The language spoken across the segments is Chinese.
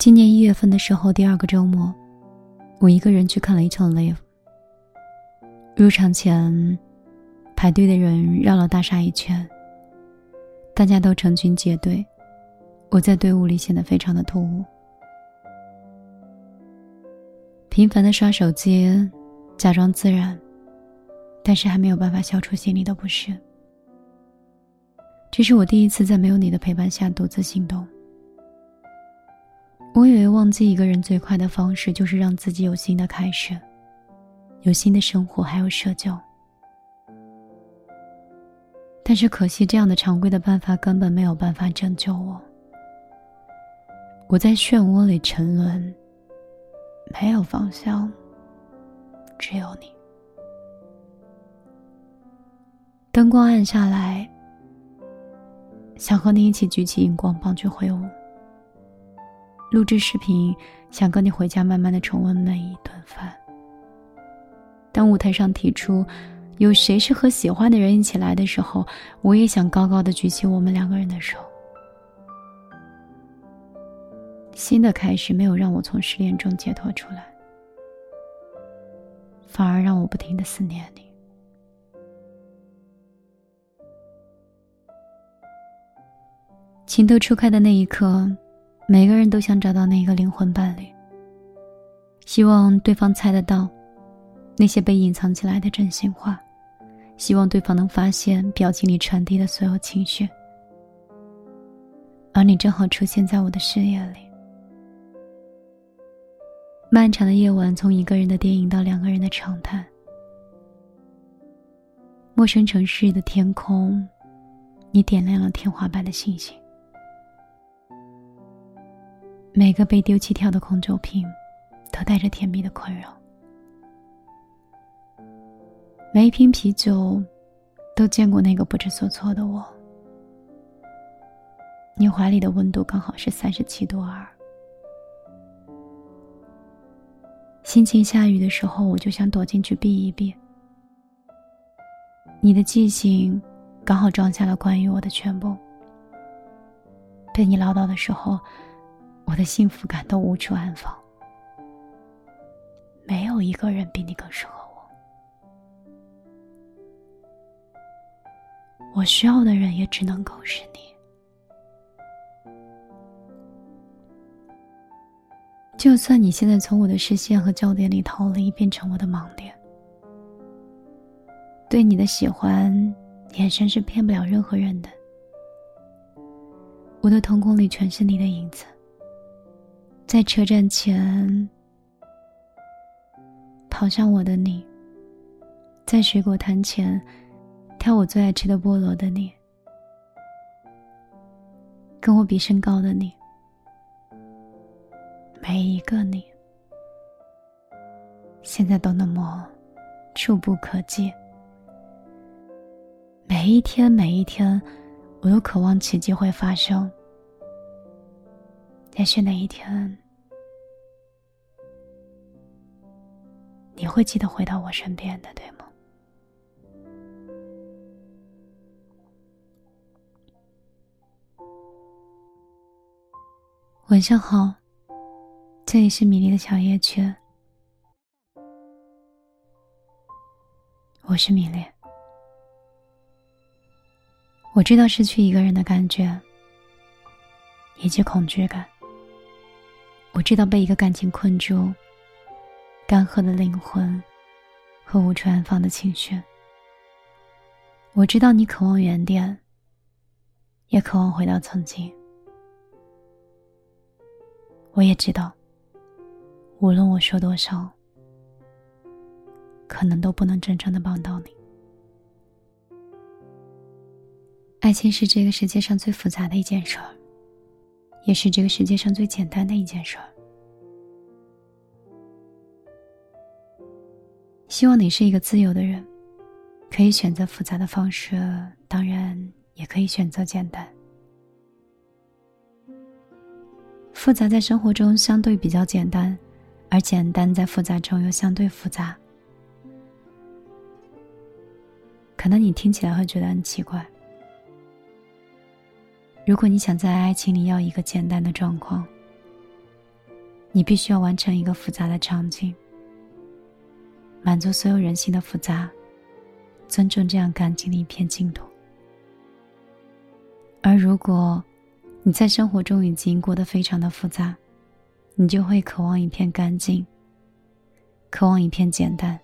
今年一月份的时候，第二个周末，我一个人去看了一场 live。入场前，排队的人绕了大厦一圈，大家都成群结队，我在队伍里显得非常的突兀。频繁的刷手机，假装自然，但是还没有办法消除心里的不适。这是我第一次在没有你的陪伴下独自行动。我以为忘记一个人最快的方式就是让自己有新的开始，有新的生活，还有社交。但是可惜，这样的常规的办法根本没有办法拯救我。我在漩涡里沉沦，没有方向，只有你。灯光暗下来。想和你一起举起荧光棒去挥舞。录制视频，想跟你回家慢慢的重温每一顿饭。当舞台上提出有谁是和喜欢的人一起来的时候，我也想高高的举起我们两个人的手。新的开始没有让我从失恋中解脱出来，反而让我不停的思念你。情窦初开的那一刻，每个人都想找到那个灵魂伴侣，希望对方猜得到那些被隐藏起来的真心话，希望对方能发现表情里传递的所有情绪。而你正好出现在我的视野里。漫长的夜晚，从一个人的电影到两个人的长谈，陌生城市的天空，你点亮了天花板的星星。每个被丢弃掉的空酒瓶，都带着甜蜜的困扰。每一瓶啤酒，都见过那个不知所措的我。你怀里的温度刚好是三十七度二。心情下雨的时候，我就想躲进去避一避。你的记性，刚好装下了关于我的全部。被你唠叨的时候。我的幸福感都无处安放，没有一个人比你更适合我。我需要的人也只能够是你。就算你现在从我的视线和焦点里逃离，变成我的盲点，对你的喜欢，眼神是骗不了任何人的。我的瞳孔里全是你的影子。在车站前跑向我的你，在水果摊前挑我最爱吃的菠萝的你，跟我比身高的你，每一个你，现在都那么触不可及。每一天，每一天，我都渴望奇迹会发生。也许哪一天，你会记得回到我身边的，对吗？晚上好，这里是米粒的小夜曲，我是米粒。我知道失去一个人的感觉，以及恐惧感。我知道被一个感情困住，干涸的灵魂和无处安放的情绪。我知道你渴望原点，也渴望回到曾经。我也知道，无论我说多少，可能都不能真正的帮到你。爱情是这个世界上最复杂的一件事儿。也是这个世界上最简单的一件事儿。希望你是一个自由的人，可以选择复杂的方式，当然也可以选择简单。复杂在生活中相对比较简单，而简单在复杂中又相对复杂。可能你听起来会觉得很奇怪。如果你想在爱情里要一个简单的状况，你必须要完成一个复杂的场景，满足所有人性的复杂，尊重这样感情的一片净土。而如果你在生活中已经过得非常的复杂，你就会渴望一片干净，渴望一片简单，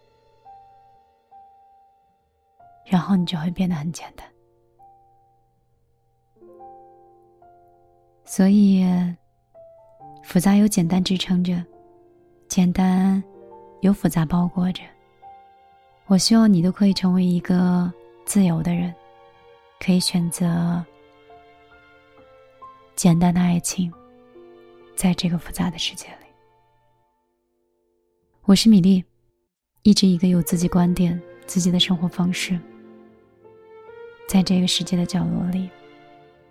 然后你就会变得很简单。所以。复杂有简单支撑着，简单有复杂包裹着。我希望你都可以成为一个自由的人，可以选择简单的爱情，在这个复杂的世界里。我是米粒，一直一个有自己观点、自己的生活方式，在这个世界的角落里，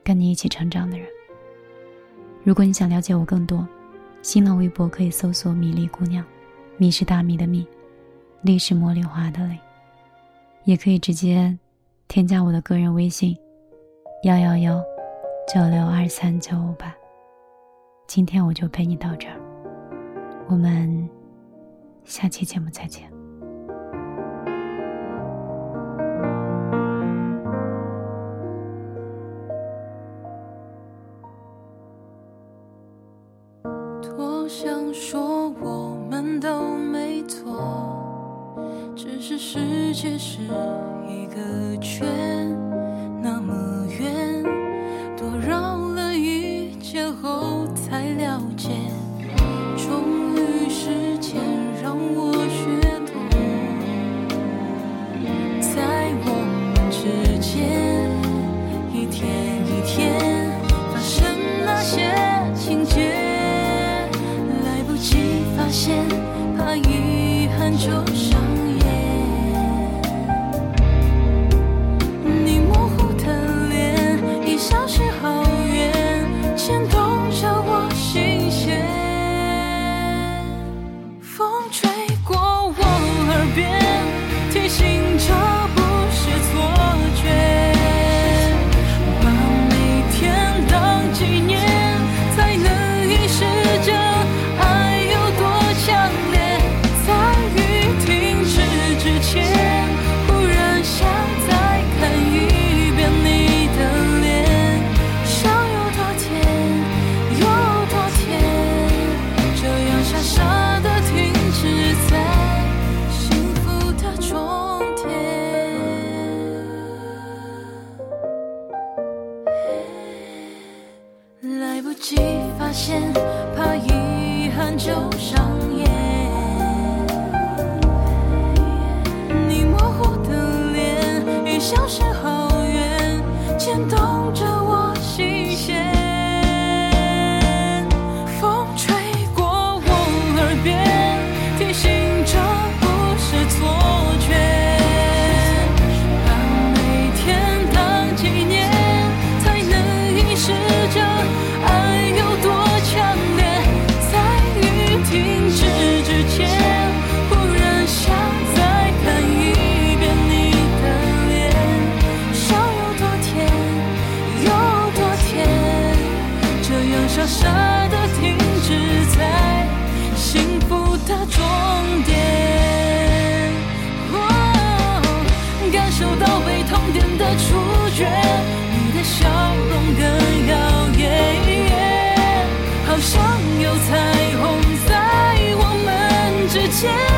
跟你一起成长的人。如果你想了解我更多，新浪微博可以搜索“米粒姑娘”，米是大米的米，粒是茉莉花的粒，也可以直接添加我的个人微信：幺幺幺九六二三九五八。今天我就陪你到这儿，我们下期节目再见。想说我们都没错，只是世界是一个圈，那么远，多绕了一圈后才了解。就像傻傻的停止在幸福的终点。感受到被痛点的触觉，你的笑容更耀眼，好像有彩虹在我们之间。